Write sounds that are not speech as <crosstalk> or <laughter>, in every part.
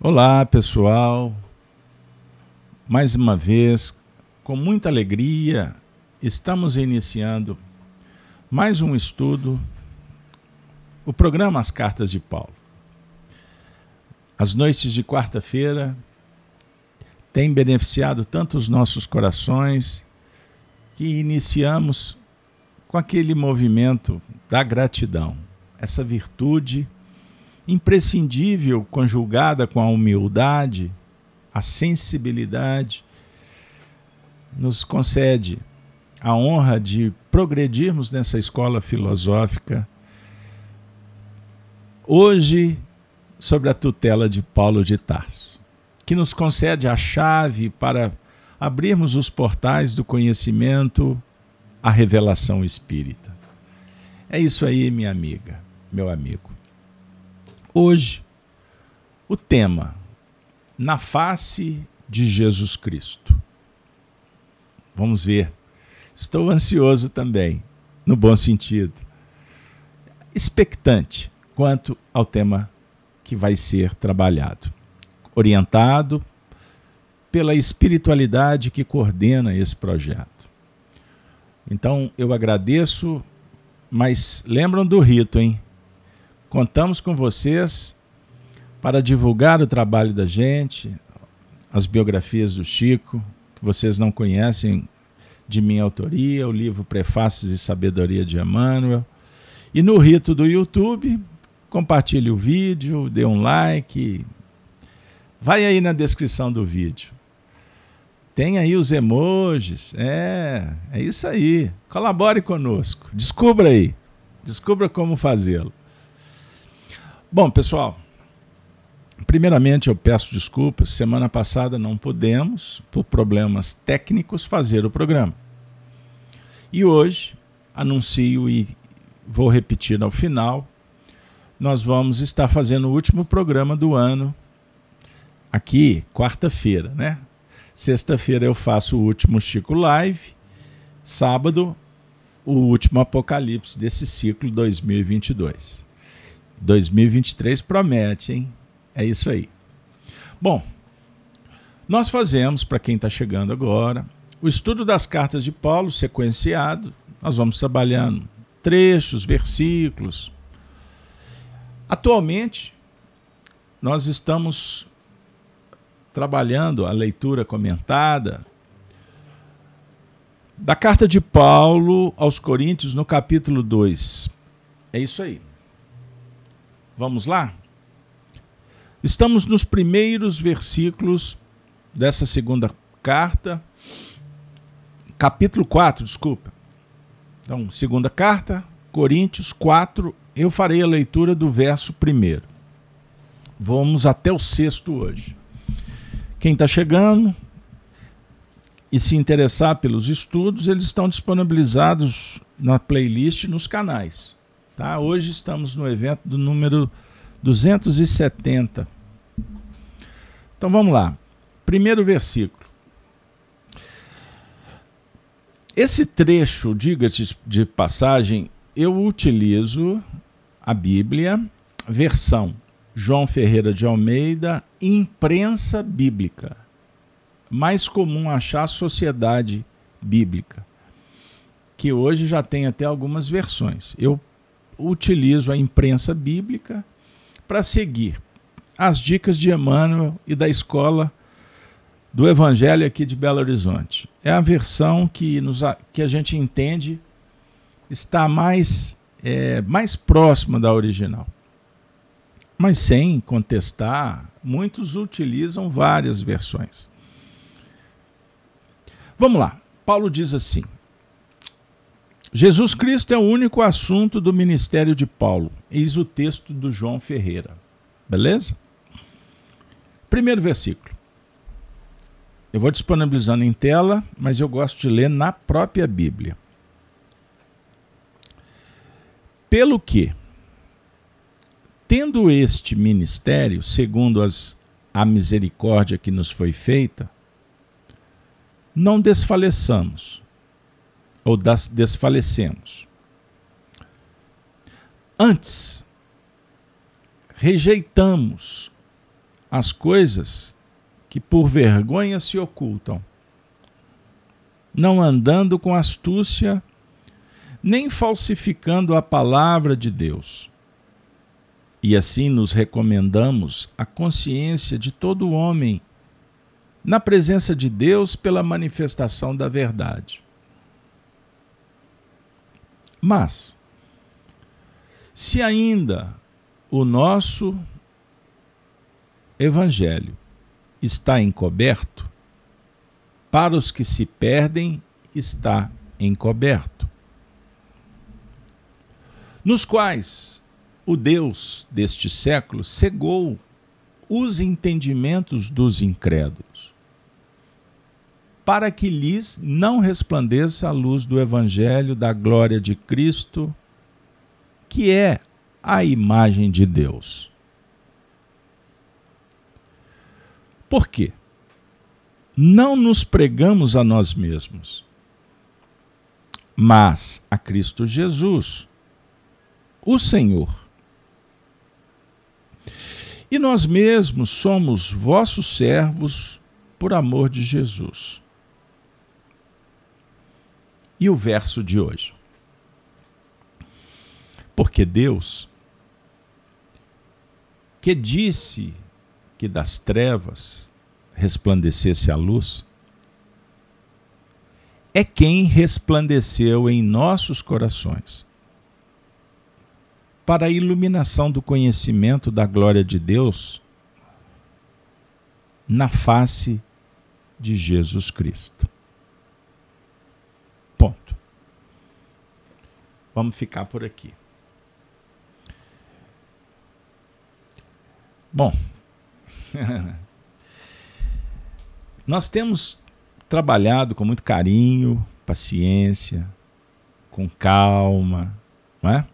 Olá, pessoal. Mais uma vez, com muita alegria, estamos iniciando mais um estudo, o programa As Cartas de Paulo. As noites de quarta-feira têm beneficiado tanto os nossos corações que iniciamos com aquele movimento da gratidão, essa virtude imprescindível, conjugada com a humildade, a sensibilidade, nos concede a honra de progredirmos nessa escola filosófica. Hoje, sobre a tutela de Paulo de Tarso, que nos concede a chave para abrirmos os portais do conhecimento à revelação espírita. É isso aí, minha amiga, meu amigo. Hoje, o tema na face de Jesus Cristo. Vamos ver. Estou ansioso também, no bom sentido. Expectante quanto ao tema que vai ser trabalhado. Orientado pela espiritualidade que coordena esse projeto. Então, eu agradeço, mas lembram do rito, hein? Contamos com vocês para divulgar o trabalho da gente, as biografias do Chico, que vocês não conhecem, de minha autoria, o livro Prefácios e Sabedoria de Emmanuel. E no rito do YouTube, compartilhe o vídeo, dê um like. Vai aí na descrição do vídeo. Tem aí os emojis. É, é isso aí. Colabore conosco. Descubra aí. Descubra como fazê-lo. Bom, pessoal, primeiramente eu peço desculpas. Semana passada não pudemos, por problemas técnicos, fazer o programa. E hoje anuncio e vou repetir ao final. Nós vamos estar fazendo o último programa do ano aqui, quarta-feira, né? Sexta-feira eu faço o último Chico Live. Sábado, o último Apocalipse desse ciclo 2022. 2023 promete, hein? É isso aí. Bom, nós fazemos, para quem está chegando agora, o estudo das cartas de Paulo sequenciado. Nós vamos trabalhando trechos, versículos. Atualmente, nós estamos trabalhando a leitura comentada da carta de Paulo aos Coríntios, no capítulo 2. É isso aí. Vamos lá? Estamos nos primeiros versículos dessa segunda carta, capítulo 4, desculpa. Então, segunda carta, Coríntios 4, eu farei a leitura do verso primeiro. Vamos até o sexto hoje. Quem está chegando e se interessar pelos estudos, eles estão disponibilizados na playlist nos canais. Tá? Hoje estamos no evento do número 270. Então vamos lá. Primeiro versículo. Esse trecho, diga-se de passagem, eu utilizo a Bíblia, versão João Ferreira de Almeida, imprensa bíblica. Mais comum achar sociedade bíblica, que hoje já tem até algumas versões. Eu utilizo a imprensa bíblica para seguir as dicas de Emmanuel e da escola do Evangelho aqui de Belo Horizonte. É a versão que, nos, que a gente entende está mais, é, mais próxima da original. Mas sem contestar, muitos utilizam várias versões. Vamos lá. Paulo diz assim: Jesus Cristo é o único assunto do ministério de Paulo. Eis o texto do João Ferreira. Beleza? Primeiro versículo. Eu vou disponibilizando em tela, mas eu gosto de ler na própria Bíblia. Pelo que, tendo este ministério, segundo as, a misericórdia que nos foi feita, não desfaleçamos ou desfalecemos. Antes, rejeitamos as coisas que por vergonha se ocultam, não andando com astúcia, nem falsificando a palavra de Deus. E assim nos recomendamos a consciência de todo homem na presença de Deus pela manifestação da verdade. Mas, se ainda o nosso evangelho está encoberto, para os que se perdem está encoberto, nos quais o Deus deste século cegou os entendimentos dos incrédulos, para que lhes não resplandeça a luz do Evangelho da glória de Cristo, que é a imagem de Deus. Por quê? Não nos pregamos a nós mesmos, mas a Cristo Jesus, o Senhor. E nós mesmos somos vossos servos por amor de Jesus. E o verso de hoje. Porque Deus, que disse que das trevas resplandecesse a luz, é quem resplandeceu em nossos corações para a iluminação do conhecimento da glória de Deus na face de Jesus Cristo. Ponto. Vamos ficar por aqui. Bom, <laughs> nós temos trabalhado com muito carinho, paciência, com calma, não é?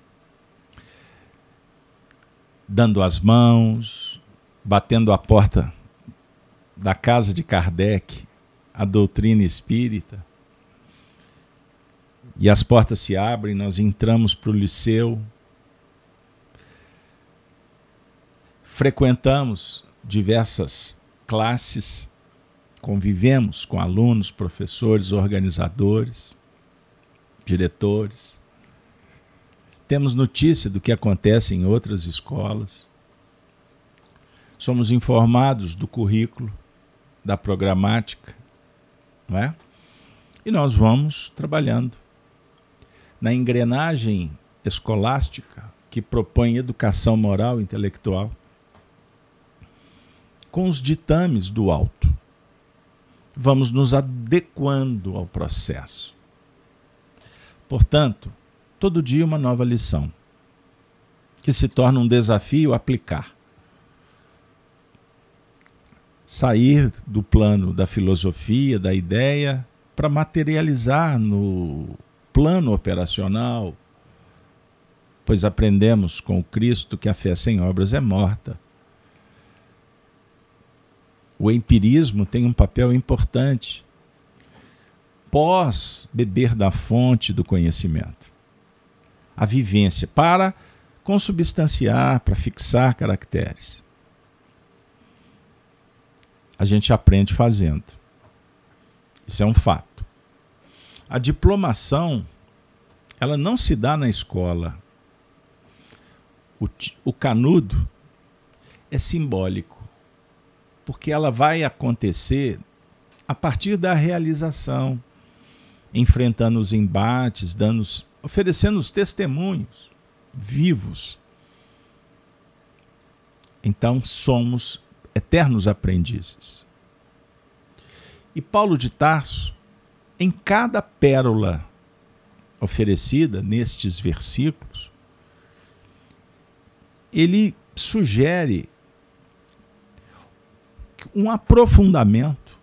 Dando as mãos, batendo a porta da casa de Kardec, a doutrina espírita. E as portas se abrem, nós entramos para o liceu, frequentamos diversas classes, convivemos com alunos, professores, organizadores, diretores. Temos notícia do que acontece em outras escolas. Somos informados do currículo, da programática, não é? E nós vamos trabalhando na engrenagem escolástica que propõe educação moral e intelectual com os ditames do alto. Vamos nos adequando ao processo. Portanto, todo dia uma nova lição, que se torna um desafio aplicar. Sair do plano da filosofia, da ideia, para materializar no plano operacional, pois aprendemos com Cristo que a fé sem obras é morta o empirismo tem um papel importante pós beber da fonte do conhecimento. A vivência para consubstanciar, para fixar caracteres. A gente aprende fazendo. Isso é um fato. A diplomação, ela não se dá na escola. O, o canudo é simbólico porque ela vai acontecer a partir da realização, enfrentando os embates, dando, oferecendo os testemunhos vivos. Então somos eternos aprendizes. E Paulo de Tarso, em cada pérola oferecida nestes versículos, ele sugere um aprofundamento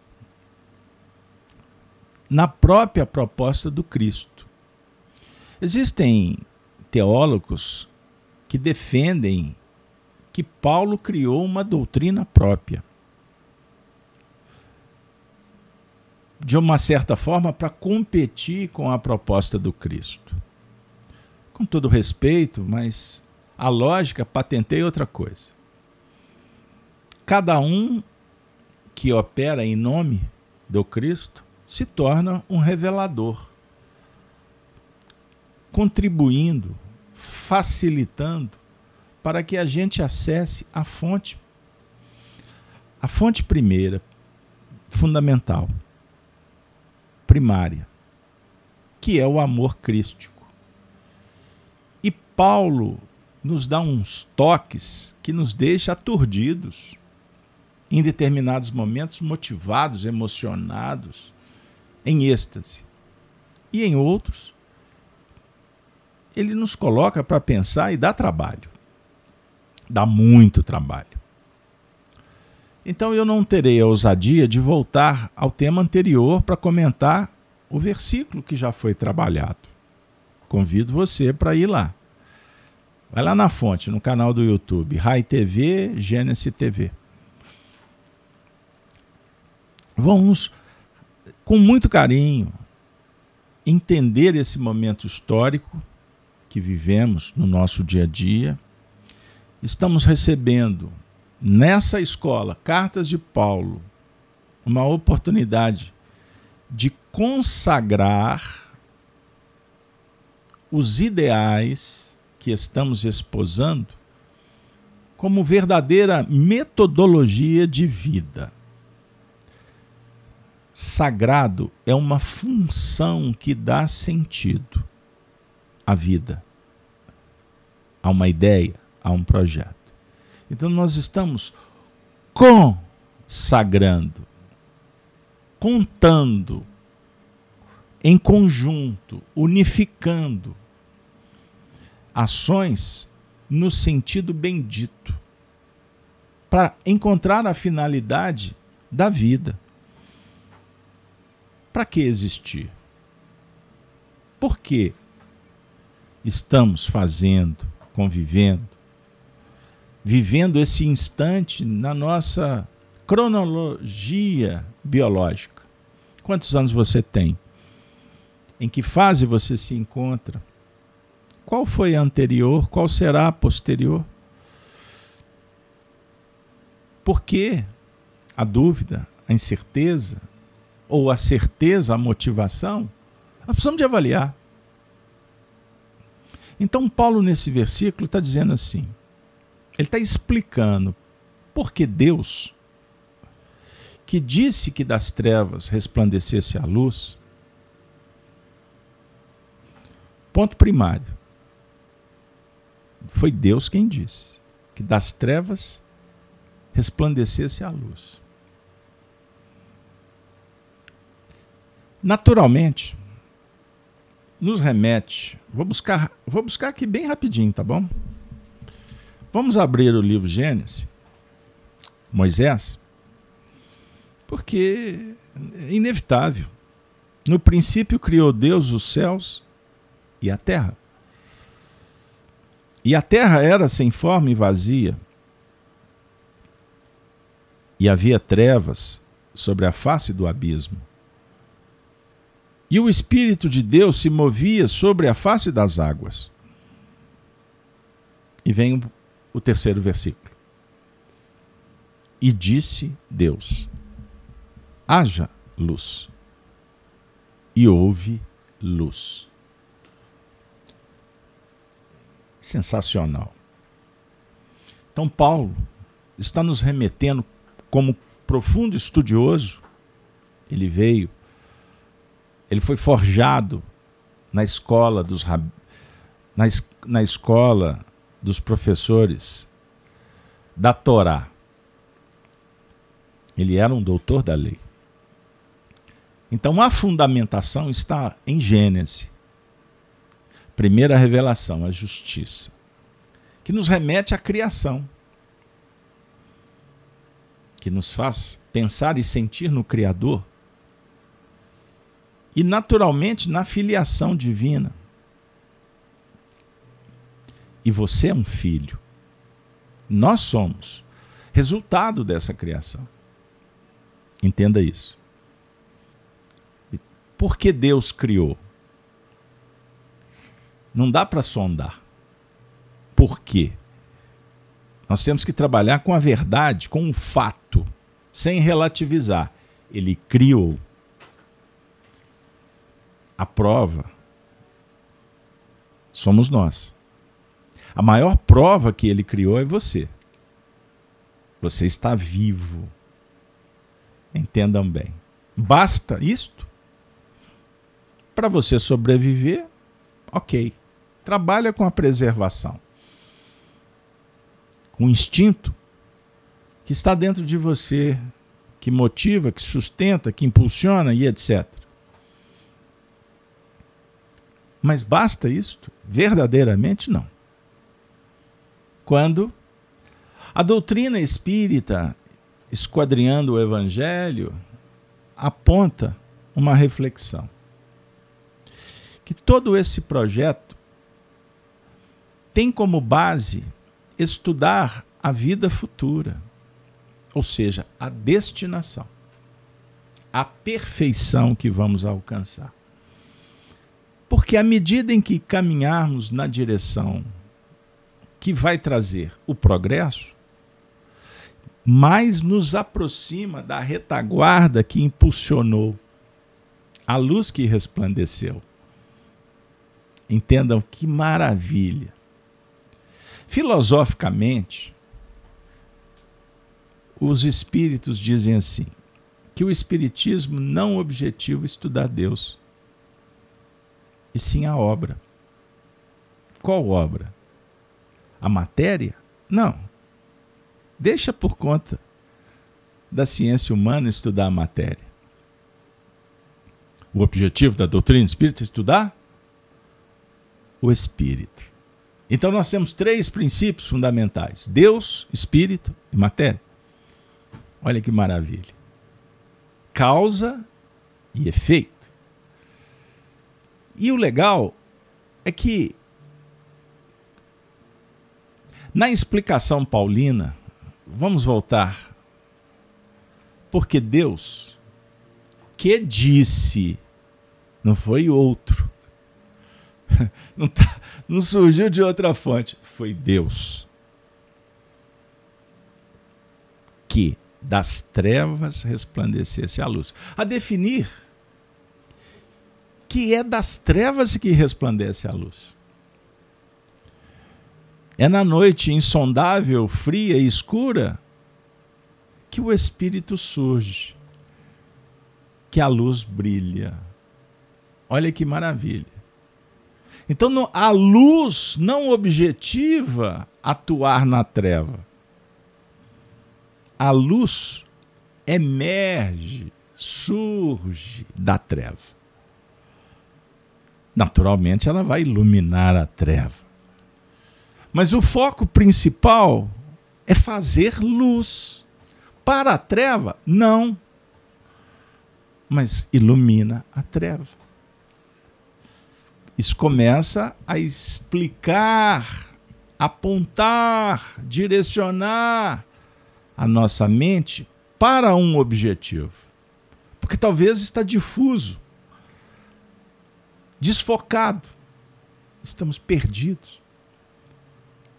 na própria proposta do Cristo. Existem teólogos que defendem que Paulo criou uma doutrina própria. De uma certa forma, para competir com a proposta do Cristo. Com todo respeito, mas a lógica patenteia outra coisa. cada um que opera em nome do Cristo se torna um revelador, contribuindo, facilitando para que a gente acesse a fonte, a fonte primeira, fundamental, primária, que é o amor crístico. E Paulo nos dá uns toques que nos deixa aturdidos em determinados momentos, motivados, emocionados, em êxtase. E em outros, ele nos coloca para pensar e dá trabalho. Dá muito trabalho. Então eu não terei a ousadia de voltar ao tema anterior para comentar o versículo que já foi trabalhado. Convido você para ir lá. Vai lá na fonte, no canal do YouTube, Rai TV, Gênesis TV. Vamos, com muito carinho, entender esse momento histórico que vivemos no nosso dia a dia. Estamos recebendo nessa escola, Cartas de Paulo, uma oportunidade de consagrar os ideais que estamos esposando como verdadeira metodologia de vida. Sagrado é uma função que dá sentido à vida, a uma ideia, a um projeto. Então nós estamos consagrando, contando, em conjunto, unificando ações no sentido bendito, para encontrar a finalidade da vida. Para que existir? Por que estamos fazendo, convivendo, vivendo esse instante na nossa cronologia biológica? Quantos anos você tem? Em que fase você se encontra? Qual foi a anterior? Qual será a posterior? Por que a dúvida, a incerteza, ou a certeza, a motivação? Nós precisamos de avaliar. Então, Paulo, nesse versículo, está dizendo assim: ele está explicando por que Deus, que disse que das trevas resplandecesse a luz, ponto primário, foi Deus quem disse que das trevas resplandecesse a luz. Naturalmente, nos remete. Vou buscar, vou buscar aqui bem rapidinho, tá bom? Vamos abrir o livro Gênesis, Moisés, porque é inevitável. No princípio criou Deus os céus e a terra. E a terra era sem forma e vazia. E havia trevas sobre a face do abismo. E o Espírito de Deus se movia sobre a face das águas. E vem o terceiro versículo. E disse Deus: haja luz. E houve luz. sensacional. Então, Paulo está nos remetendo, como profundo estudioso, ele veio, ele foi forjado na escola dos na, na escola dos professores da Torá. Ele era um doutor da lei. Então a fundamentação está em Gênesis. Primeira revelação, a justiça, que nos remete à criação, que nos faz pensar e sentir no Criador e, naturalmente, na filiação divina. E você é um filho. Nós somos resultado dessa criação. Entenda isso. Por que Deus criou? Não dá para sondar. Por quê? Nós temos que trabalhar com a verdade, com o fato, sem relativizar. Ele criou. A prova somos nós. A maior prova que ele criou é você. Você está vivo. Entendam bem. Basta isto? Para você sobreviver, ok. Trabalha com a preservação. Com o instinto que está dentro de você, que motiva, que sustenta, que impulsiona e etc. Mas basta isto? Verdadeiramente não. Quando a doutrina espírita, esquadrinhando o evangelho, aponta uma reflexão. Que todo esse projeto tem como base estudar a vida futura, ou seja, a destinação, a perfeição que vamos alcançar. Porque à medida em que caminharmos na direção que vai trazer o progresso, mais nos aproxima da retaguarda que impulsionou a luz que resplandeceu. Entendam que maravilha. Filosoficamente, os espíritos dizem assim: que o espiritismo não objetiva estudar Deus, e sim a obra. Qual obra? A matéria? Não. Deixa por conta da ciência humana estudar a matéria. O objetivo da doutrina espírita é estudar o espírito. Então nós temos três princípios fundamentais: Deus, espírito e matéria. Olha que maravilha. Causa e efeito. E o legal é que, na explicação paulina, vamos voltar, porque Deus que disse, não foi outro, <laughs> não, tá, não surgiu de outra fonte, foi Deus. Que das trevas resplandecesse a luz. A definir que é das trevas que resplandece a luz. É na noite insondável, fria e escura que o Espírito surge, que a luz brilha. Olha que maravilha. Então, a luz não objetiva atuar na treva. A luz emerge, surge da treva naturalmente ela vai iluminar a treva. Mas o foco principal é fazer luz. Para a treva, não. Mas ilumina a treva. Isso começa a explicar, apontar, direcionar a nossa mente para um objetivo. Porque talvez está difuso desfocado. Estamos perdidos.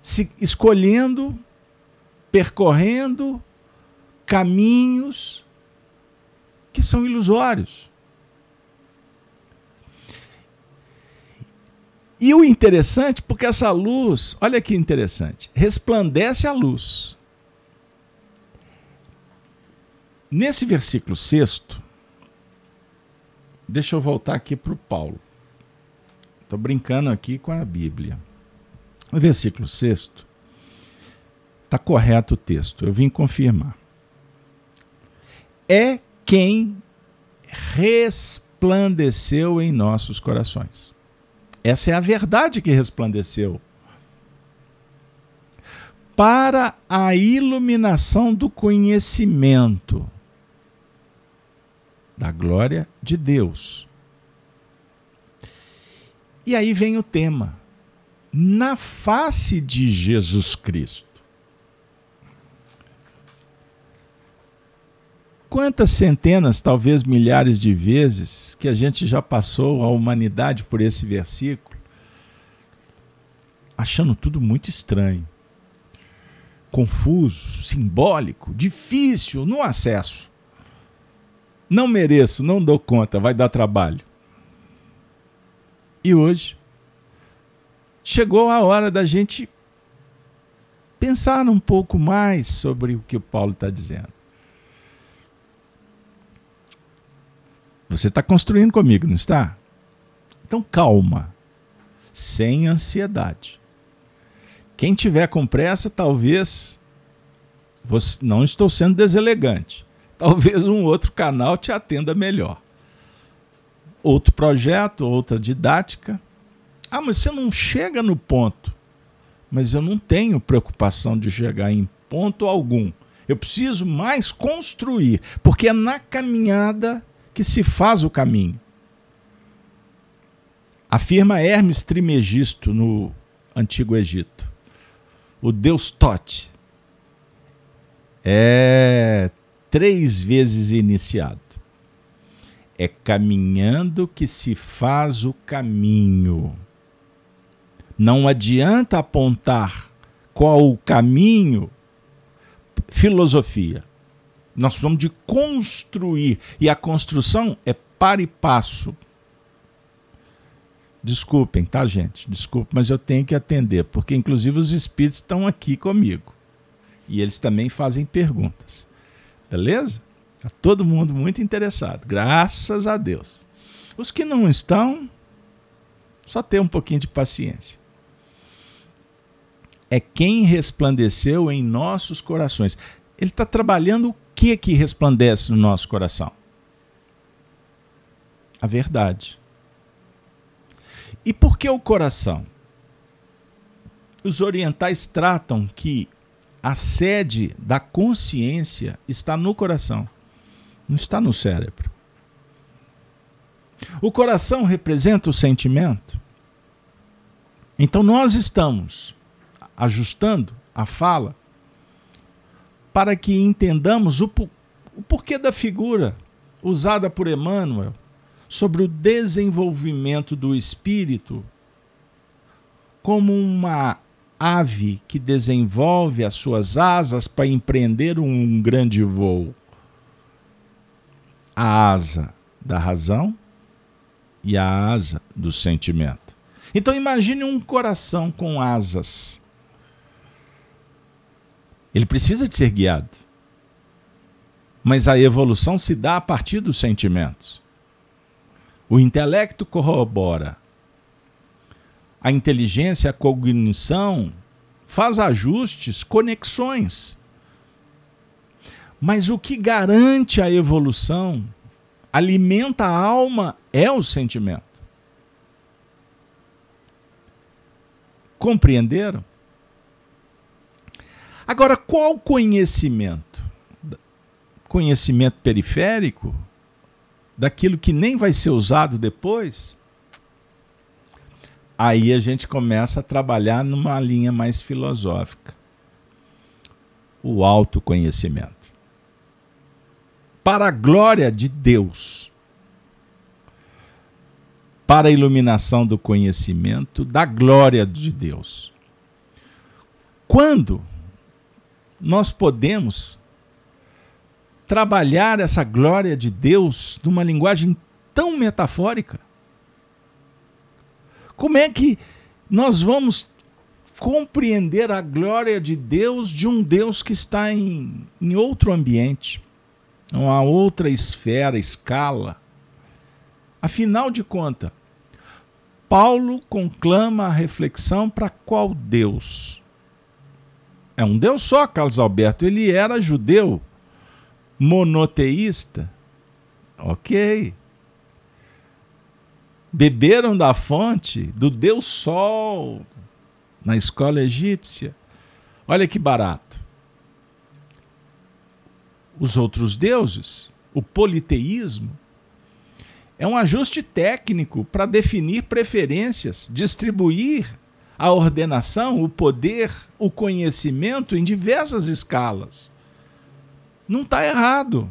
Se escolhendo, percorrendo caminhos que são ilusórios. E o interessante, porque essa luz, olha que interessante, resplandece a luz. Nesse versículo sexto, deixa eu voltar aqui para o Paulo. Estou brincando aqui com a Bíblia. Versículo 6, está correto o texto, eu vim confirmar. É quem resplandeceu em nossos corações. Essa é a verdade que resplandeceu. Para a iluminação do conhecimento da glória de Deus e aí vem o tema: na face de Jesus Cristo. Quantas centenas, talvez milhares de vezes que a gente já passou a humanidade por esse versículo, achando tudo muito estranho. confuso, simbólico, difícil no acesso. Não mereço, não dou conta, vai dar trabalho. E hoje chegou a hora da gente pensar um pouco mais sobre o que o Paulo está dizendo. Você está construindo comigo, não está? Então calma, sem ansiedade. Quem tiver com pressa, talvez. Você, não estou sendo deselegante. Talvez um outro canal te atenda melhor. Outro projeto, outra didática. Ah, mas você não chega no ponto. Mas eu não tenho preocupação de chegar em ponto algum. Eu preciso mais construir, porque é na caminhada que se faz o caminho. Afirma Hermes Trimegisto no Antigo Egito o deus Tote, é três vezes iniciado. É caminhando que se faz o caminho. Não adianta apontar qual o caminho, filosofia. Nós precisamos de construir. E a construção é para e passo. Desculpem, tá, gente? Desculpe, mas eu tenho que atender, porque inclusive os espíritos estão aqui comigo. E eles também fazem perguntas. Beleza? Está todo mundo muito interessado, graças a Deus. Os que não estão, só ter um pouquinho de paciência. É quem resplandeceu em nossos corações. Ele está trabalhando o que que resplandece no nosso coração? A verdade. E por que o coração? Os orientais tratam que a sede da consciência está no coração, não está no cérebro. O coração representa o sentimento. Então nós estamos ajustando a fala para que entendamos o, o porquê da figura usada por Emmanuel sobre o desenvolvimento do espírito como uma ave que desenvolve as suas asas para empreender um grande voo. A asa da razão e a asa do sentimento. Então imagine um coração com asas. Ele precisa de ser guiado. Mas a evolução se dá a partir dos sentimentos. O intelecto corrobora. A inteligência, a cognição faz ajustes, conexões. Mas o que garante a evolução, alimenta a alma, é o sentimento. Compreenderam? Agora, qual conhecimento? Conhecimento periférico? daquilo que nem vai ser usado depois, aí a gente começa a trabalhar numa linha mais filosófica. O autoconhecimento. Para a glória de Deus, para a iluminação do conhecimento da glória de Deus. Quando nós podemos trabalhar essa glória de Deus numa linguagem tão metafórica? Como é que nós vamos compreender a glória de Deus de um Deus que está em, em outro ambiente, uma outra esfera, escala? Afinal de contas, Paulo conclama a reflexão para qual Deus? É um Deus só, Carlos Alberto. Ele era judeu monoteísta, ok. Beberam da fonte do Deus Sol na escola egípcia. Olha que barato. Os outros deuses, o politeísmo, é um ajuste técnico para definir preferências, distribuir a ordenação, o poder, o conhecimento em diversas escalas. Não está errado.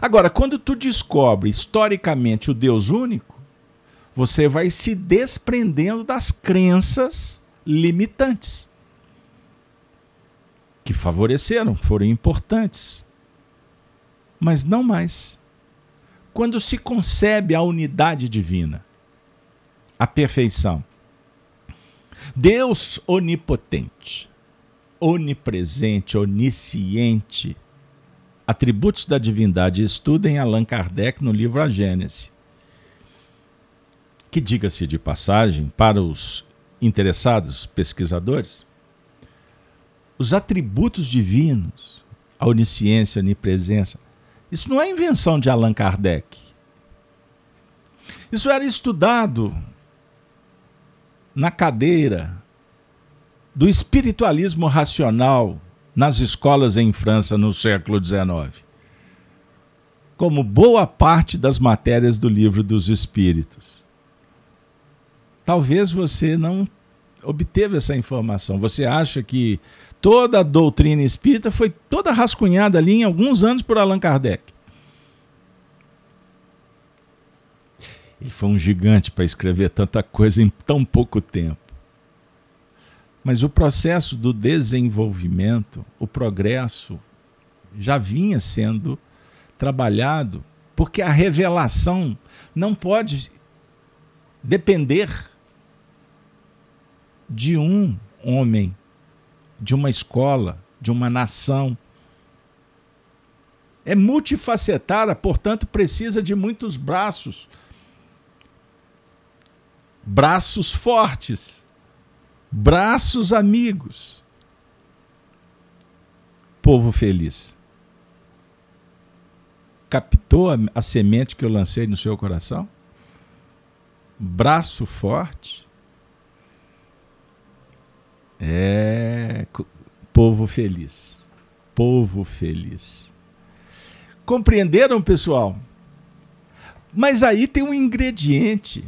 Agora, quando tu descobre historicamente o Deus único, você vai se desprendendo das crenças limitantes. que favoreceram, foram importantes, mas não mais. Quando se concebe a unidade divina, a perfeição, Deus onipotente, onipresente, onisciente, atributos da divindade, estudem Allan Kardec no livro A Gênese. Que, diga-se de passagem, para os interessados pesquisadores, os atributos divinos, a onisciência, a onipresença, isso não é invenção de Allan Kardec. Isso era estudado na cadeira do espiritualismo racional nas escolas em França no século XIX, como boa parte das matérias do livro dos Espíritos. Talvez você não obteve essa informação. Você acha que toda a doutrina espírita foi toda rascunhada ali em alguns anos por Allan Kardec. Ele foi um gigante para escrever tanta coisa em tão pouco tempo. Mas o processo do desenvolvimento, o progresso, já vinha sendo trabalhado, porque a revelação não pode depender de um homem de uma escola, de uma nação. É multifacetada, portanto, precisa de muitos braços. Braços fortes, braços amigos. Povo feliz. Captou a, a semente que eu lancei no seu coração? Braço forte é povo feliz. Povo feliz. Compreenderam, pessoal? Mas aí tem um ingrediente.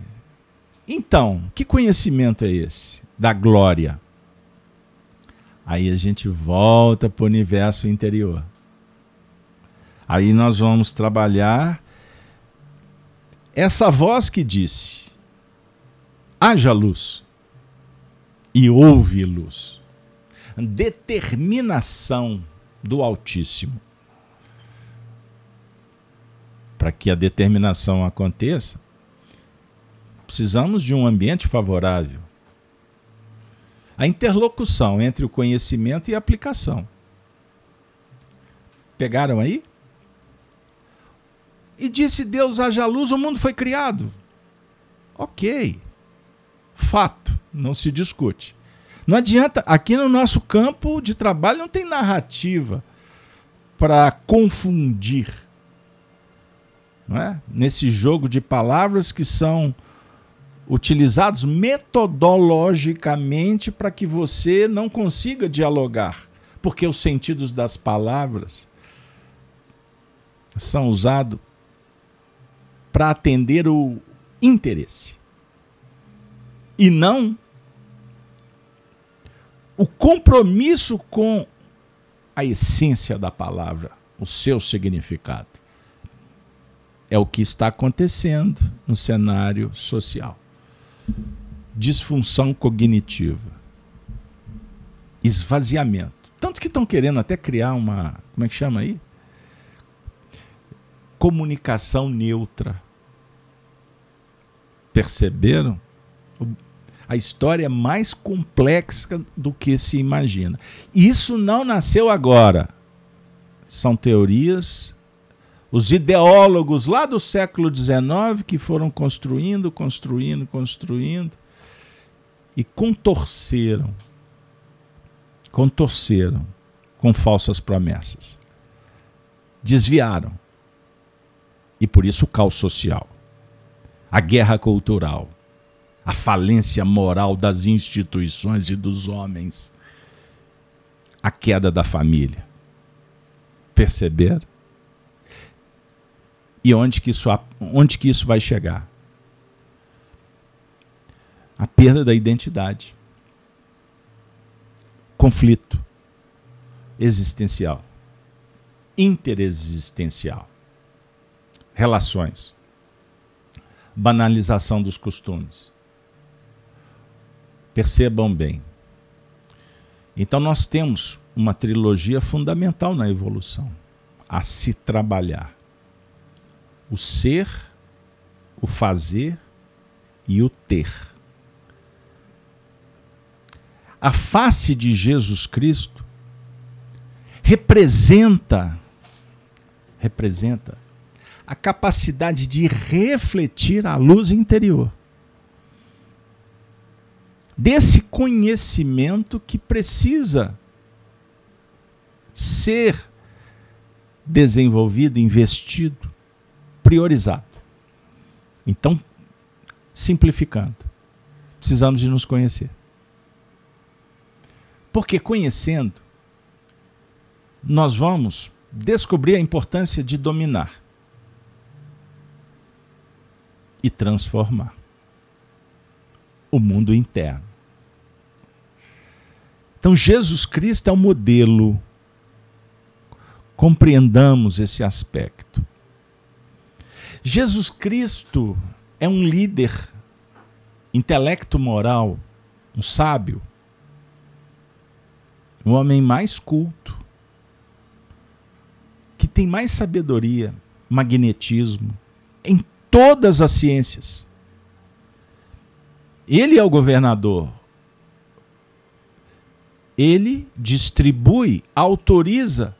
Então, que conhecimento é esse da glória? Aí a gente volta para o universo interior. Aí nós vamos trabalhar essa voz que disse: haja luz e ouve-los. Determinação do Altíssimo. Para que a determinação aconteça, precisamos de um ambiente favorável. A interlocução entre o conhecimento e a aplicação. Pegaram aí? E disse Deus: haja luz, o mundo foi criado. Ok. Fato não se discute. Não adianta, aqui no nosso campo de trabalho não tem narrativa para confundir. Não é? Nesse jogo de palavras que são utilizados metodologicamente para que você não consiga dialogar, porque os sentidos das palavras são usados para atender o interesse e não o compromisso com a essência da palavra, o seu significado. É o que está acontecendo no cenário social. Disfunção cognitiva. Esvaziamento. Tantos que estão querendo até criar uma. Como é que chama aí? Comunicação neutra. Perceberam? a história é mais complexa do que se imagina. Isso não nasceu agora. São teorias, os ideólogos lá do século XIX que foram construindo, construindo, construindo e contorceram. Contorceram com falsas promessas. Desviaram. E por isso o caos social, a guerra cultural a falência moral das instituições e dos homens, a queda da família. Perceber? E onde que isso, onde que isso vai chegar? A perda da identidade. Conflito existencial, interexistencial, relações, banalização dos costumes, Percebam bem. Então nós temos uma trilogia fundamental na evolução a se trabalhar: o ser, o fazer e o ter. A face de Jesus Cristo representa representa a capacidade de refletir a luz interior desse conhecimento que precisa ser desenvolvido, investido, priorizado. Então, simplificando, precisamos de nos conhecer. Porque conhecendo, nós vamos descobrir a importância de dominar e transformar o mundo interno. Então, Jesus Cristo é o modelo. Compreendamos esse aspecto. Jesus Cristo é um líder, intelecto moral, um sábio, um homem mais culto, que tem mais sabedoria, magnetismo em todas as ciências. Ele é o governador. Ele distribui, autoriza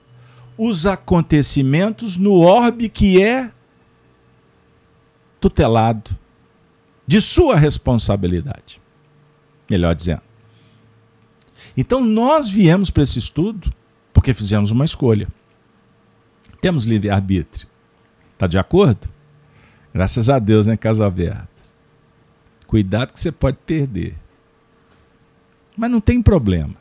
os acontecimentos no orbe que é tutelado de sua responsabilidade. Melhor dizendo. Então nós viemos para esse estudo porque fizemos uma escolha. Temos livre-arbítrio. Está de acordo? Graças a Deus, né, Casa Aberta? Cuidado que você pode perder. Mas não tem problema.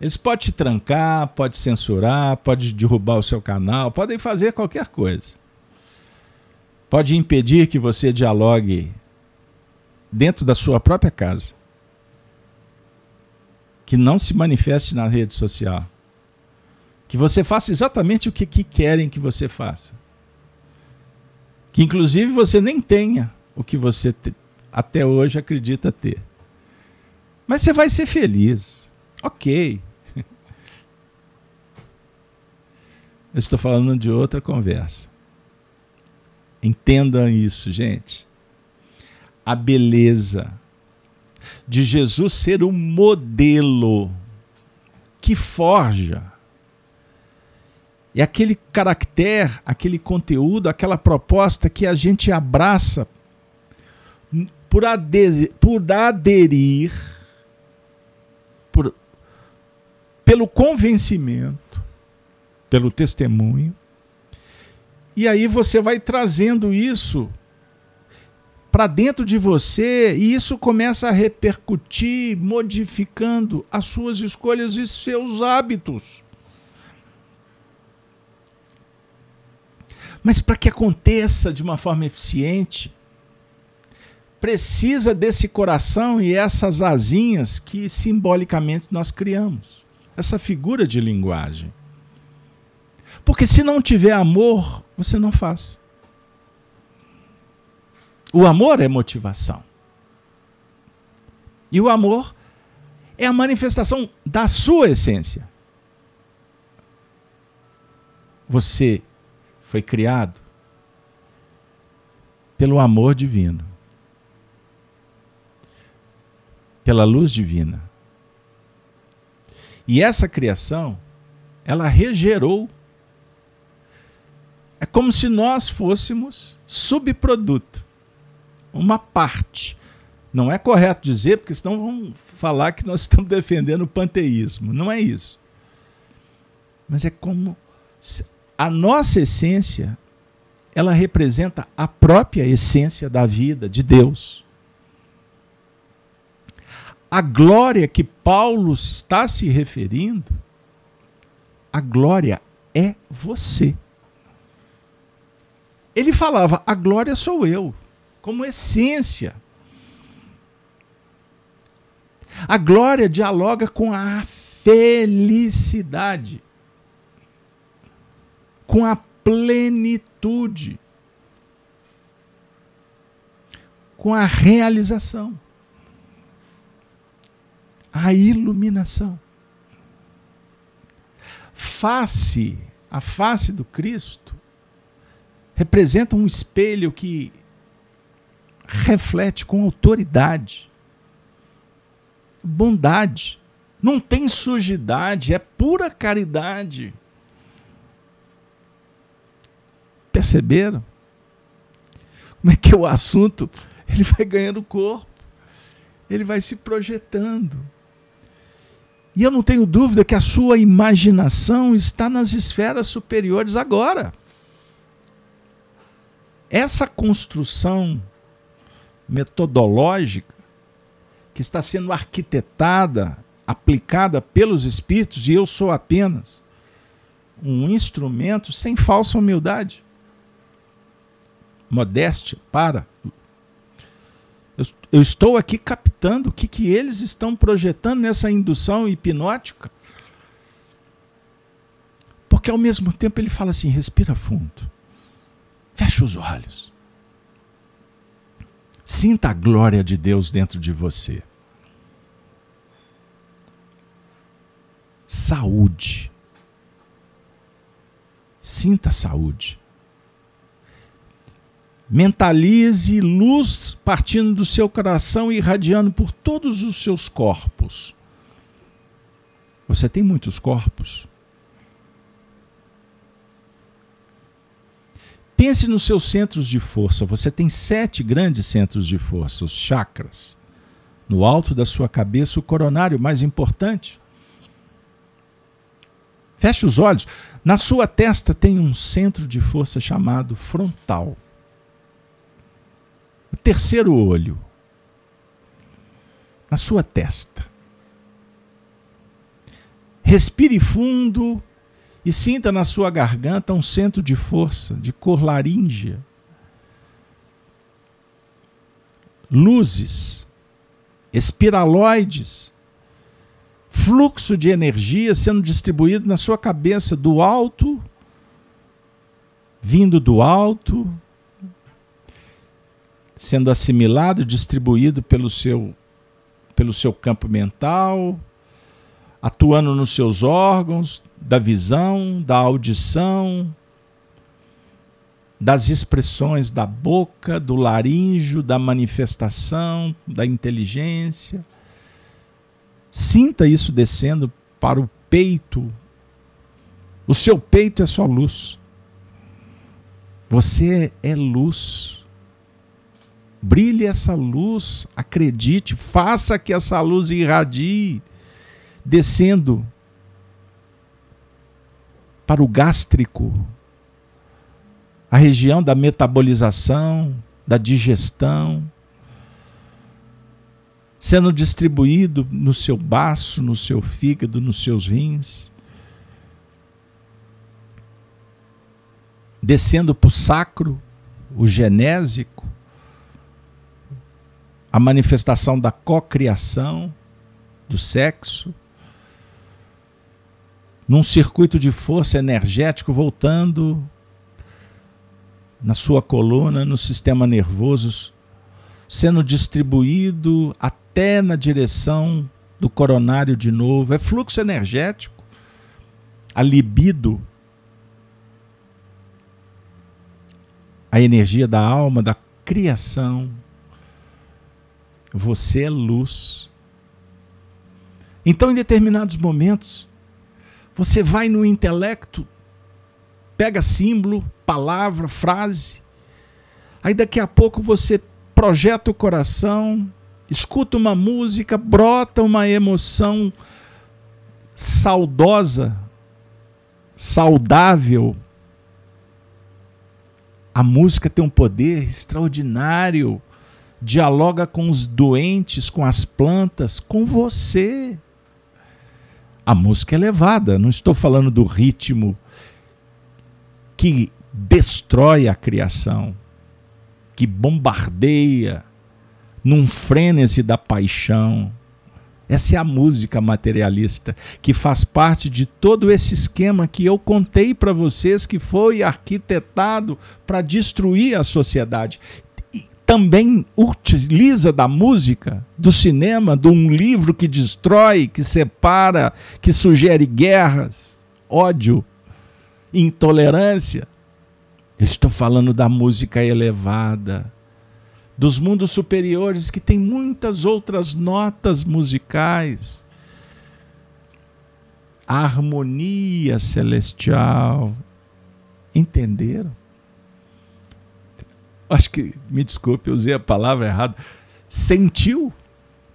Eles podem te trancar, podem censurar, podem derrubar o seu canal, podem fazer qualquer coisa. Pode impedir que você dialogue dentro da sua própria casa. Que não se manifeste na rede social. Que você faça exatamente o que, que querem que você faça. Que inclusive você nem tenha o que você te, até hoje acredita ter. Mas você vai ser feliz. Ok. <laughs> Eu estou falando de outra conversa. Entendam isso, gente. A beleza de Jesus ser o modelo que forja. E aquele caractere, aquele conteúdo, aquela proposta que a gente abraça por aderir, por aderir por, pelo convencimento, pelo testemunho. E aí você vai trazendo isso para dentro de você e isso começa a repercutir, modificando as suas escolhas e seus hábitos. Mas para que aconteça de uma forma eficiente, precisa desse coração e essas asinhas que simbolicamente nós criamos. Essa figura de linguagem. Porque se não tiver amor, você não faz. O amor é motivação. E o amor é a manifestação da sua essência. Você foi criado pelo amor divino. pela luz divina. E essa criação, ela regerou. É como se nós fôssemos subproduto, uma parte. Não é correto dizer, porque senão vão falar que nós <laughs> estamos defendendo o panteísmo. Não é isso. Mas é como a nossa essência, ela representa a própria essência da vida de Deus a glória que Paulo está se referindo, a glória é você. Ele falava: a glória sou eu, como essência. A glória dialoga com a felicidade, com a plenitude, com a realização a iluminação. face, a face do Cristo, representa um espelho que reflete com autoridade, bondade. Não tem sujidade, é pura caridade. Perceberam? Como é que é o assunto? Ele vai ganhando corpo, ele vai se projetando. E eu não tenho dúvida que a sua imaginação está nas esferas superiores agora. Essa construção metodológica que está sendo arquitetada, aplicada pelos espíritos, e eu sou apenas um instrumento sem falsa humildade. Modéstia, para. Eu, eu estou aqui captando o que, que eles estão projetando nessa indução hipnótica. Porque ao mesmo tempo ele fala assim: respira fundo, fecha os olhos. Sinta a glória de Deus dentro de você. Saúde. Sinta a saúde. Mentalize luz partindo do seu coração e irradiando por todos os seus corpos. Você tem muitos corpos. Pense nos seus centros de força. Você tem sete grandes centros de força, os chakras. No alto da sua cabeça, o coronário mais importante. Feche os olhos. Na sua testa tem um centro de força chamado frontal. O terceiro olho. Na sua testa. Respire fundo e sinta na sua garganta um centro de força, de cor laríngea. Luzes, espiraloides, fluxo de energia sendo distribuído na sua cabeça do alto, vindo do alto, sendo assimilado, distribuído pelo seu pelo seu campo mental, atuando nos seus órgãos, da visão, da audição, das expressões da boca, do laríngeo, da manifestação, da inteligência. Sinta isso descendo para o peito. O seu peito é só luz. Você é luz. Brilhe essa luz, acredite, faça que essa luz irradie, descendo para o gástrico, a região da metabolização, da digestão, sendo distribuído no seu baço, no seu fígado, nos seus rins, descendo para o sacro, o genésico, a manifestação da cocriação, do sexo, num circuito de força energético voltando na sua coluna, no sistema nervoso, sendo distribuído até na direção do coronário de novo. É fluxo energético. A libido, a energia da alma, da criação. Você é luz. Então, em determinados momentos, você vai no intelecto, pega símbolo, palavra, frase, aí daqui a pouco você projeta o coração, escuta uma música, brota uma emoção saudosa, saudável. A música tem um poder extraordinário, dialoga com os doentes, com as plantas, com você. A música é elevada, não estou falando do ritmo que destrói a criação, que bombardeia num frênese da paixão. Essa é a música materialista que faz parte de todo esse esquema que eu contei para vocês que foi arquitetado para destruir a sociedade também utiliza da música, do cinema, de um livro que destrói, que separa, que sugere guerras, ódio, intolerância. Eu estou falando da música elevada, dos mundos superiores que tem muitas outras notas musicais. A harmonia celestial. Entenderam? Acho que, me desculpe, eu usei a palavra errada. Sentiu?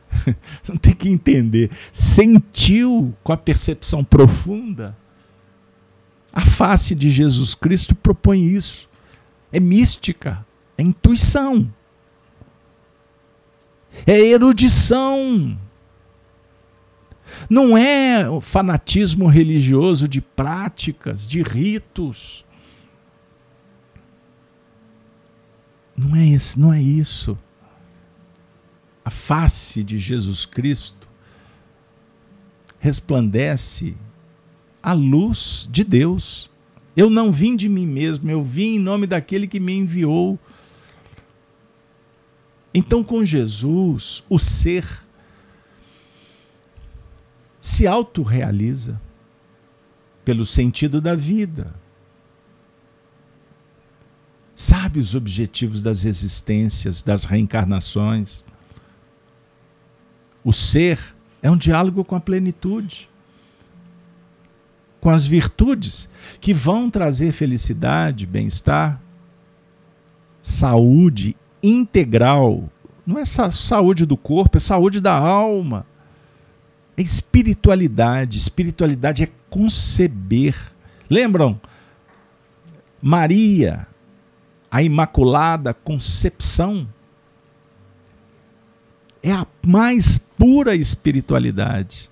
<laughs> Não tem que entender. Sentiu com a percepção profunda a face de Jesus Cristo propõe isso. É mística, é intuição, é erudição. Não é fanatismo religioso de práticas, de ritos. Não é, esse, não é isso. A face de Jesus Cristo resplandece a luz de Deus. Eu não vim de mim mesmo, eu vim em nome daquele que me enviou. Então, com Jesus, o ser se autorrealiza pelo sentido da vida. Sabe os objetivos das existências, das reencarnações. O ser é um diálogo com a plenitude com as virtudes que vão trazer felicidade, bem-estar, saúde integral. Não é saúde do corpo, é saúde da alma. É espiritualidade. Espiritualidade é conceber. Lembram? Maria, a Imaculada Concepção, é a mais pura espiritualidade.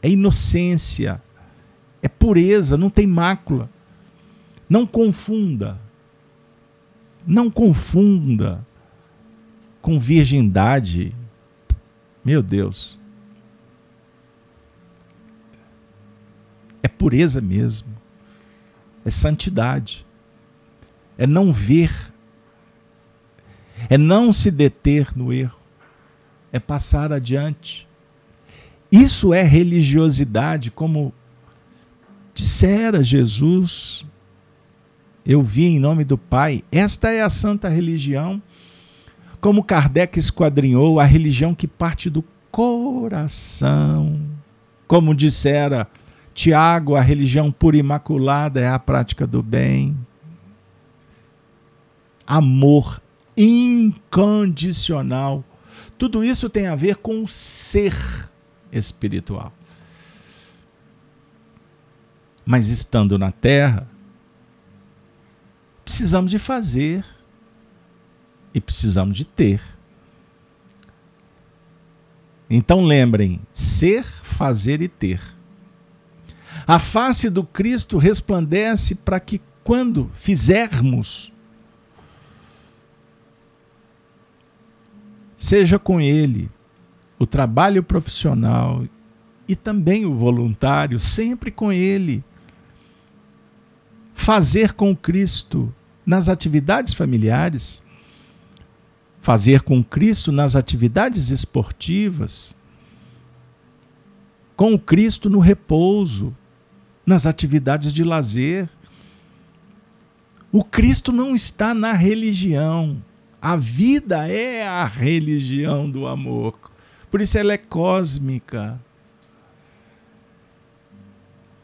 É inocência é pureza, não tem mácula. Não confunda. Não confunda com virgindade. Meu Deus. É pureza mesmo. É santidade. É não ver. É não se deter no erro. É passar adiante. Isso é religiosidade, como Dissera Jesus, eu vi em nome do Pai. Esta é a santa religião. Como Kardec esquadrinhou, a religião que parte do coração. Como dissera Tiago, a religião pura imaculada é a prática do bem. Amor incondicional. Tudo isso tem a ver com o ser espiritual. Mas estando na terra, precisamos de fazer e precisamos de ter. Então lembrem: ser, fazer e ter. A face do Cristo resplandece para que, quando fizermos, seja com Ele o trabalho profissional e também o voluntário, sempre com Ele fazer com Cristo nas atividades familiares, fazer com Cristo nas atividades esportivas, com Cristo no repouso, nas atividades de lazer. O Cristo não está na religião. A vida é a religião do amor. Por isso ela é cósmica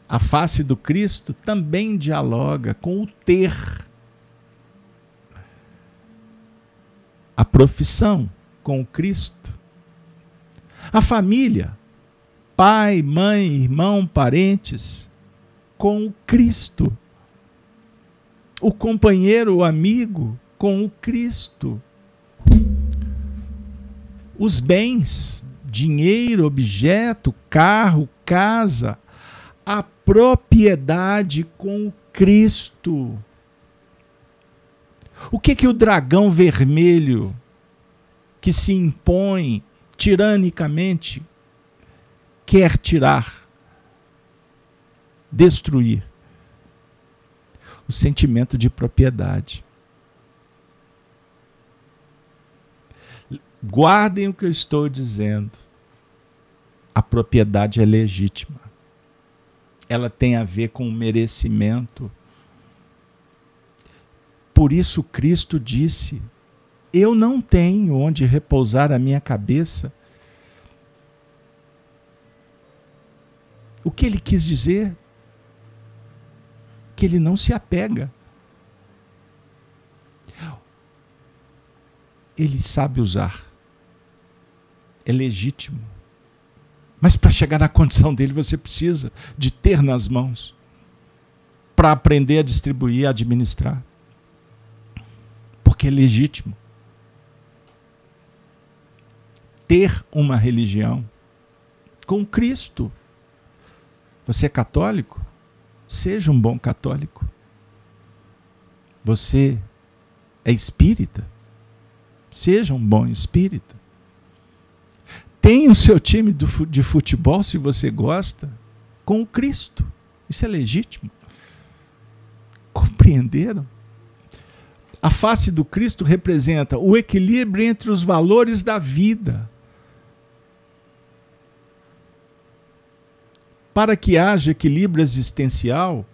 a face do Cristo também dialoga com o ter. A profissão com o Cristo. A família, pai, mãe, irmão, parentes, com o Cristo. O companheiro, o amigo, com o Cristo. Os bens, dinheiro, objeto, carro, casa, a propriedade com o Cristo. O que que o dragão vermelho que se impõe tiranicamente quer tirar, destruir? O sentimento de propriedade. Guardem o que eu estou dizendo. A propriedade é legítima ela tem a ver com o merecimento. Por isso Cristo disse: Eu não tenho onde repousar a minha cabeça. O que ele quis dizer? Que ele não se apega. Ele sabe usar. É legítimo. Mas para chegar na condição dele, você precisa de ter nas mãos para aprender a distribuir, a administrar. Porque é legítimo. Ter uma religião com Cristo. Você é católico? Seja um bom católico. Você é espírita? Seja um bom espírita. Tenha o seu time de futebol, se você gosta, com o Cristo. Isso é legítimo. Compreenderam? A face do Cristo representa o equilíbrio entre os valores da vida. Para que haja equilíbrio existencial,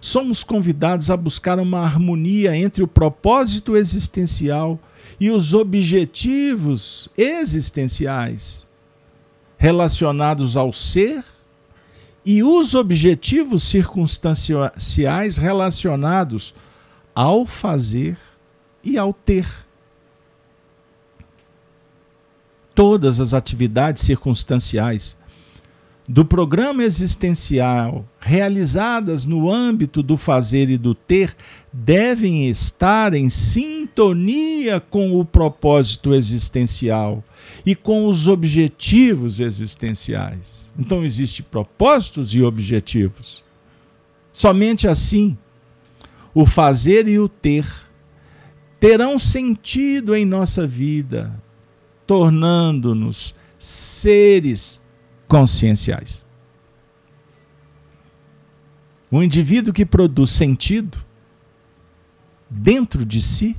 somos convidados a buscar uma harmonia entre o propósito existencial e os objetivos existenciais relacionados ao ser e os objetivos circunstanciais relacionados ao fazer e ao ter. Todas as atividades circunstanciais do programa existencial realizadas no âmbito do fazer e do ter devem estar em sintonia com o propósito existencial e com os objetivos existenciais. Então existem propósitos e objetivos. Somente assim o fazer e o ter terão sentido em nossa vida, tornando-nos seres conscienciais. Um indivíduo que produz sentido dentro de si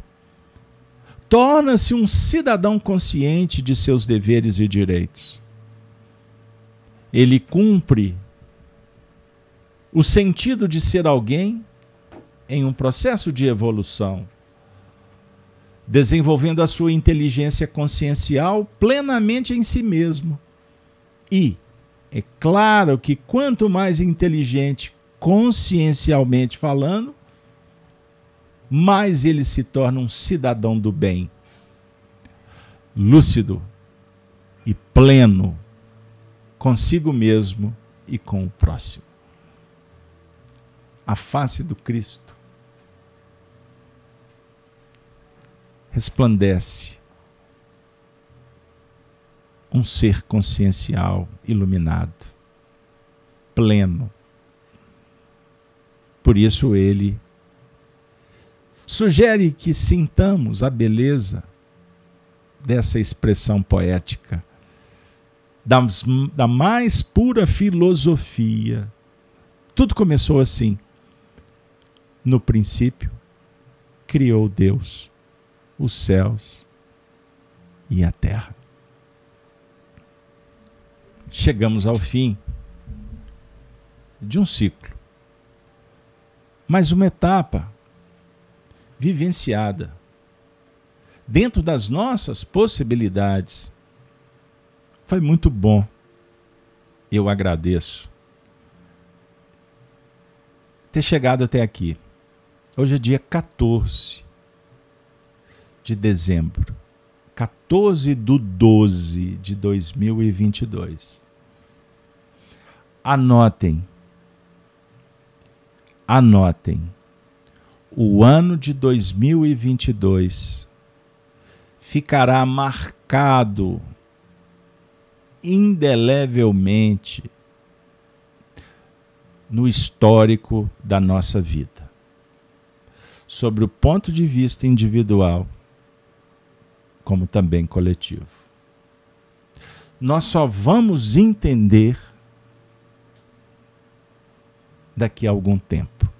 torna-se um cidadão consciente de seus deveres e direitos. Ele cumpre o sentido de ser alguém em um processo de evolução, desenvolvendo a sua inteligência consciencial plenamente em si mesmo e é claro que quanto mais inteligente consciencialmente falando, mais ele se torna um cidadão do bem, lúcido e pleno consigo mesmo e com o próximo. A face do Cristo resplandece um ser consciencial, iluminado, pleno. Por isso ele sugere que sintamos a beleza dessa expressão poética, da, mais pura filosofia. Tudo começou assim. No princípio, criou Deus os céus e a terra chegamos ao fim de um ciclo. Mais uma etapa vivenciada dentro das nossas possibilidades. Foi muito bom. Eu agradeço ter chegado até aqui. Hoje é dia 14 de dezembro. 14 do 12 de 2022. Anotem. Anotem. O ano de 2022 ficará marcado indelevelmente no histórico da nossa vida. Sobre o ponto de vista individual, como também coletivo. Nós só vamos entender daqui a algum tempo.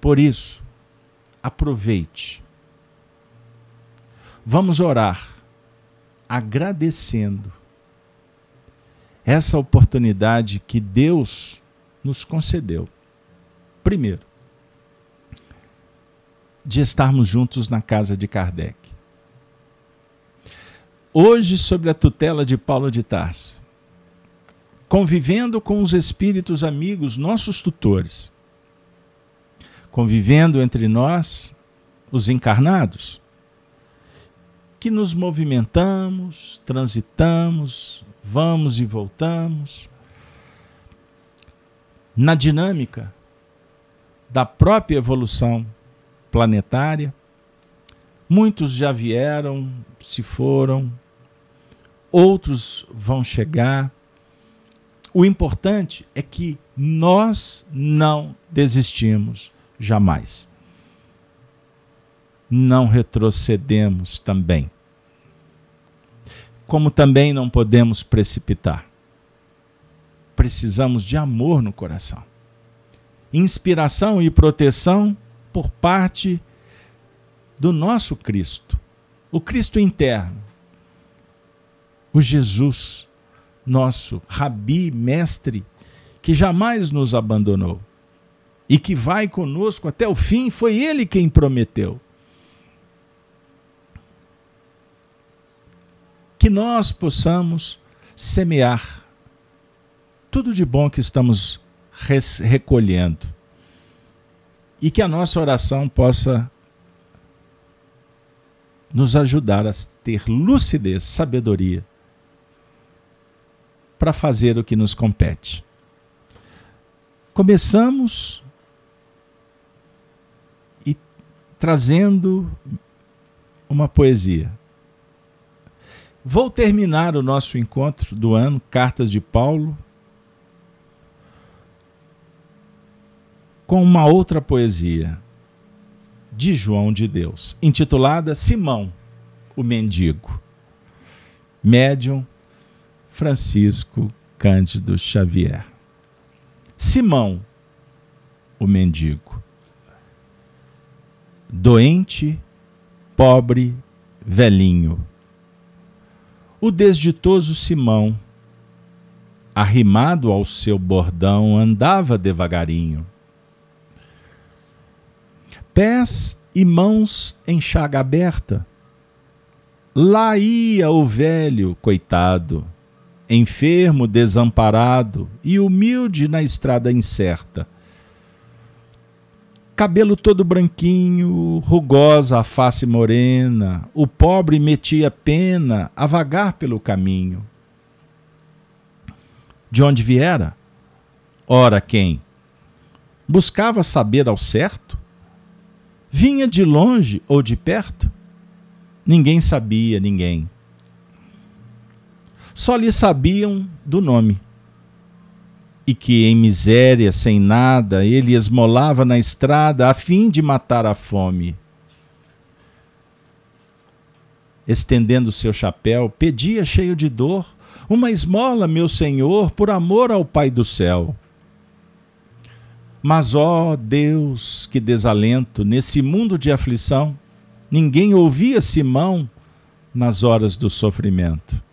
Por isso, aproveite. Vamos orar agradecendo essa oportunidade que Deus nos concedeu. Primeiro, de estarmos juntos na casa de Kardec. Hoje, sob a tutela de Paulo de Tarso, convivendo com os espíritos amigos, nossos tutores, convivendo entre nós, os encarnados, que nos movimentamos, transitamos, vamos e voltamos, na dinâmica da própria evolução planetária. Muitos já vieram, se foram, outros vão chegar. O importante é que nós não desistimos jamais. Não retrocedemos também. Como também não podemos precipitar. Precisamos de amor no coração. Inspiração e proteção por parte do nosso Cristo, o Cristo interno, o Jesus, nosso Rabi, mestre, que jamais nos abandonou e que vai conosco até o fim, foi ele quem prometeu. Que nós possamos semear tudo de bom que estamos recolhendo e que a nossa oração possa nos ajudar a ter lucidez, sabedoria para fazer o que nos compete. Começamos e trazendo uma poesia. Vou terminar o nosso encontro do ano, Cartas de Paulo, com uma outra poesia de João de Deus, intitulada Simão, o Mendigo. Médium Francisco Cândido Xavier. Simão, o mendigo. Doente, pobre, velhinho. O desditoso Simão, arrimado ao seu bordão, andava devagarinho. Pés e mãos em chaga aberta. Lá ia o velho, coitado, enfermo, desamparado e humilde na estrada incerta. Cabelo todo branquinho, rugosa a face morena, o pobre metia pena a vagar pelo caminho. De onde viera? Ora quem? Buscava saber ao certo? Vinha de longe ou de perto? Ninguém sabia, ninguém só lhe sabiam do nome. E que em miséria, sem nada, ele esmolava na estrada a fim de matar a fome. Estendendo seu chapéu, pedia cheio de dor: Uma esmola, meu senhor, por amor ao Pai do céu. Mas, ó Deus, que desalento, nesse mundo de aflição, ninguém ouvia Simão nas horas do sofrimento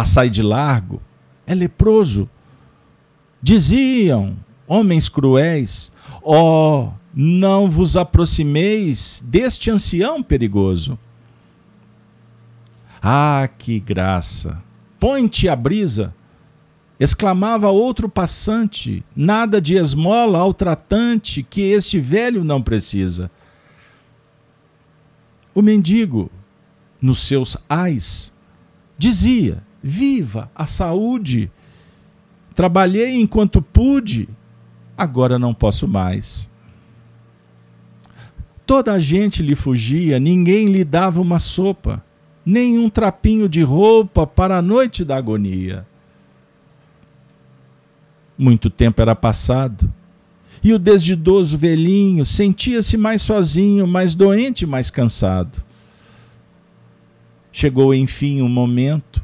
passai de largo, é leproso. Diziam homens cruéis: ó, oh, não vos aproximeis deste ancião perigoso. Ah, que graça! Põe-te a brisa! exclamava outro passante, nada de esmola ao tratante que este velho não precisa. O mendigo, nos seus ais, dizia: Viva a saúde. Trabalhei enquanto pude, agora não posso mais. Toda a gente lhe fugia, ninguém lhe dava uma sopa, nem um trapinho de roupa para a noite da agonia. Muito tempo era passado, e o desdidoso velhinho sentia-se mais sozinho, mais doente, mais cansado. Chegou enfim um momento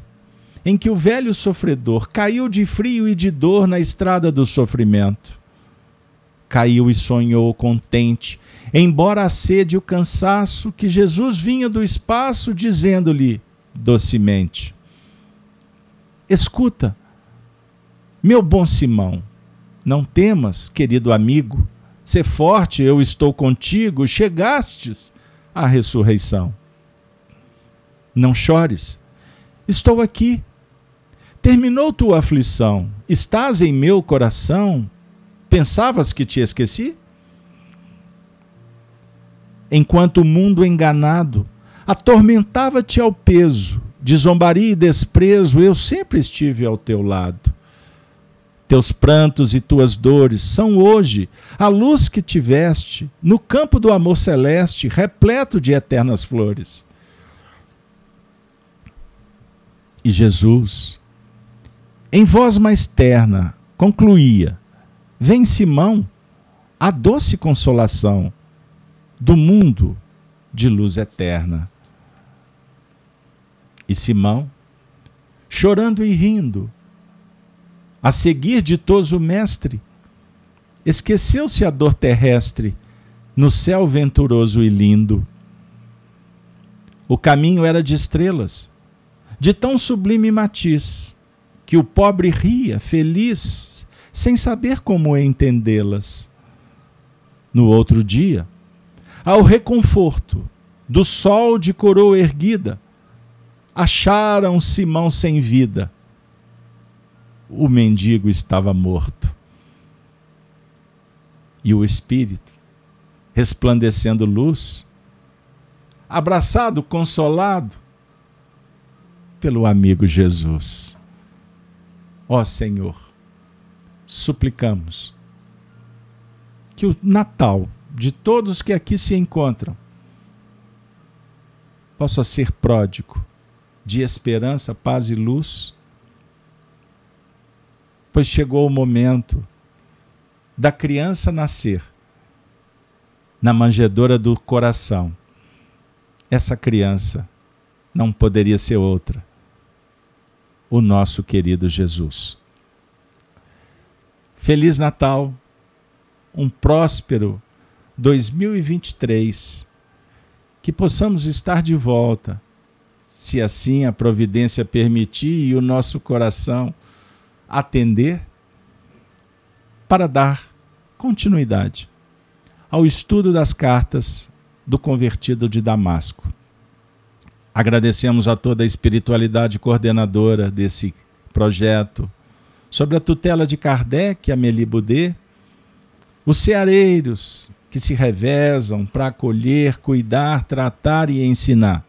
em que o velho sofredor caiu de frio e de dor na estrada do sofrimento. Caiu e sonhou contente, embora a sede e o cansaço, que Jesus vinha do espaço dizendo-lhe docemente: Escuta, Meu bom Simão, não temas, querido amigo, ser forte, eu estou contigo, chegastes à ressurreição. Não chores, estou aqui. Terminou tua aflição, estás em meu coração. Pensavas que te esqueci? Enquanto o mundo enganado atormentava-te ao peso, de zombaria e desprezo, eu sempre estive ao teu lado. Teus prantos e tuas dores são hoje a luz que tiveste no campo do amor celeste, repleto de eternas flores. E Jesus, em voz mais terna, concluía: Vem, Simão, a doce consolação do mundo de luz eterna. E Simão, chorando e rindo, a seguir ditoso mestre, esqueceu-se a dor terrestre no céu venturoso e lindo. O caminho era de estrelas, de tão sublime matiz, que o pobre ria, feliz, sem saber como entendê-las. No outro dia, ao reconforto do sol de coroa erguida, acharam Simão sem vida. O mendigo estava morto. E o espírito, resplandecendo luz, abraçado, consolado pelo amigo Jesus. Ó Senhor, suplicamos que o Natal de todos que aqui se encontram possa ser pródigo de esperança, paz e luz, pois chegou o momento da criança nascer na manjedoura do coração. Essa criança não poderia ser outra. O nosso querido Jesus. Feliz Natal, um próspero 2023, que possamos estar de volta se assim a providência permitir e o nosso coração atender, para dar continuidade ao estudo das cartas do convertido de Damasco. Agradecemos a toda a espiritualidade coordenadora desse projeto, sob a tutela de Kardec Amélie Boudet, os ceareiros que se revezam para acolher, cuidar, tratar e ensinar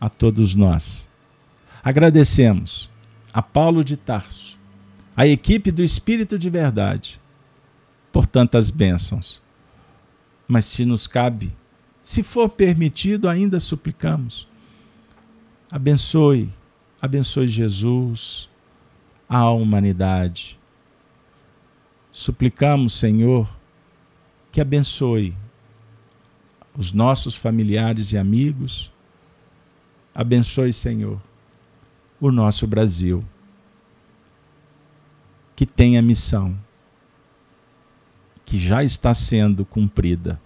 a todos nós. Agradecemos a Paulo de Tarso, a equipe do Espírito de Verdade, por tantas bênçãos. Mas se nos cabe, se for permitido, ainda suplicamos. Abençoe, abençoe Jesus, a humanidade. Suplicamos, Senhor, que abençoe os nossos familiares e amigos Abençoe, Senhor, o nosso Brasil, que tem a missão que já está sendo cumprida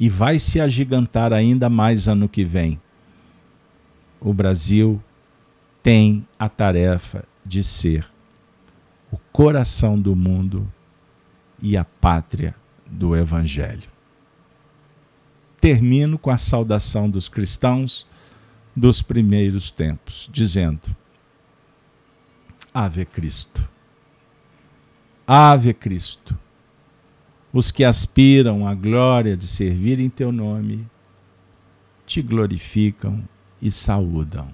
e vai se agigantar ainda mais ano que vem. O Brasil tem a tarefa de ser o coração do mundo e a pátria do Evangelho. Termino com a saudação dos cristãos dos primeiros tempos, dizendo: Ave Cristo. Ave Cristo. Os que aspiram à glória de servir em teu nome te glorificam e saúdam.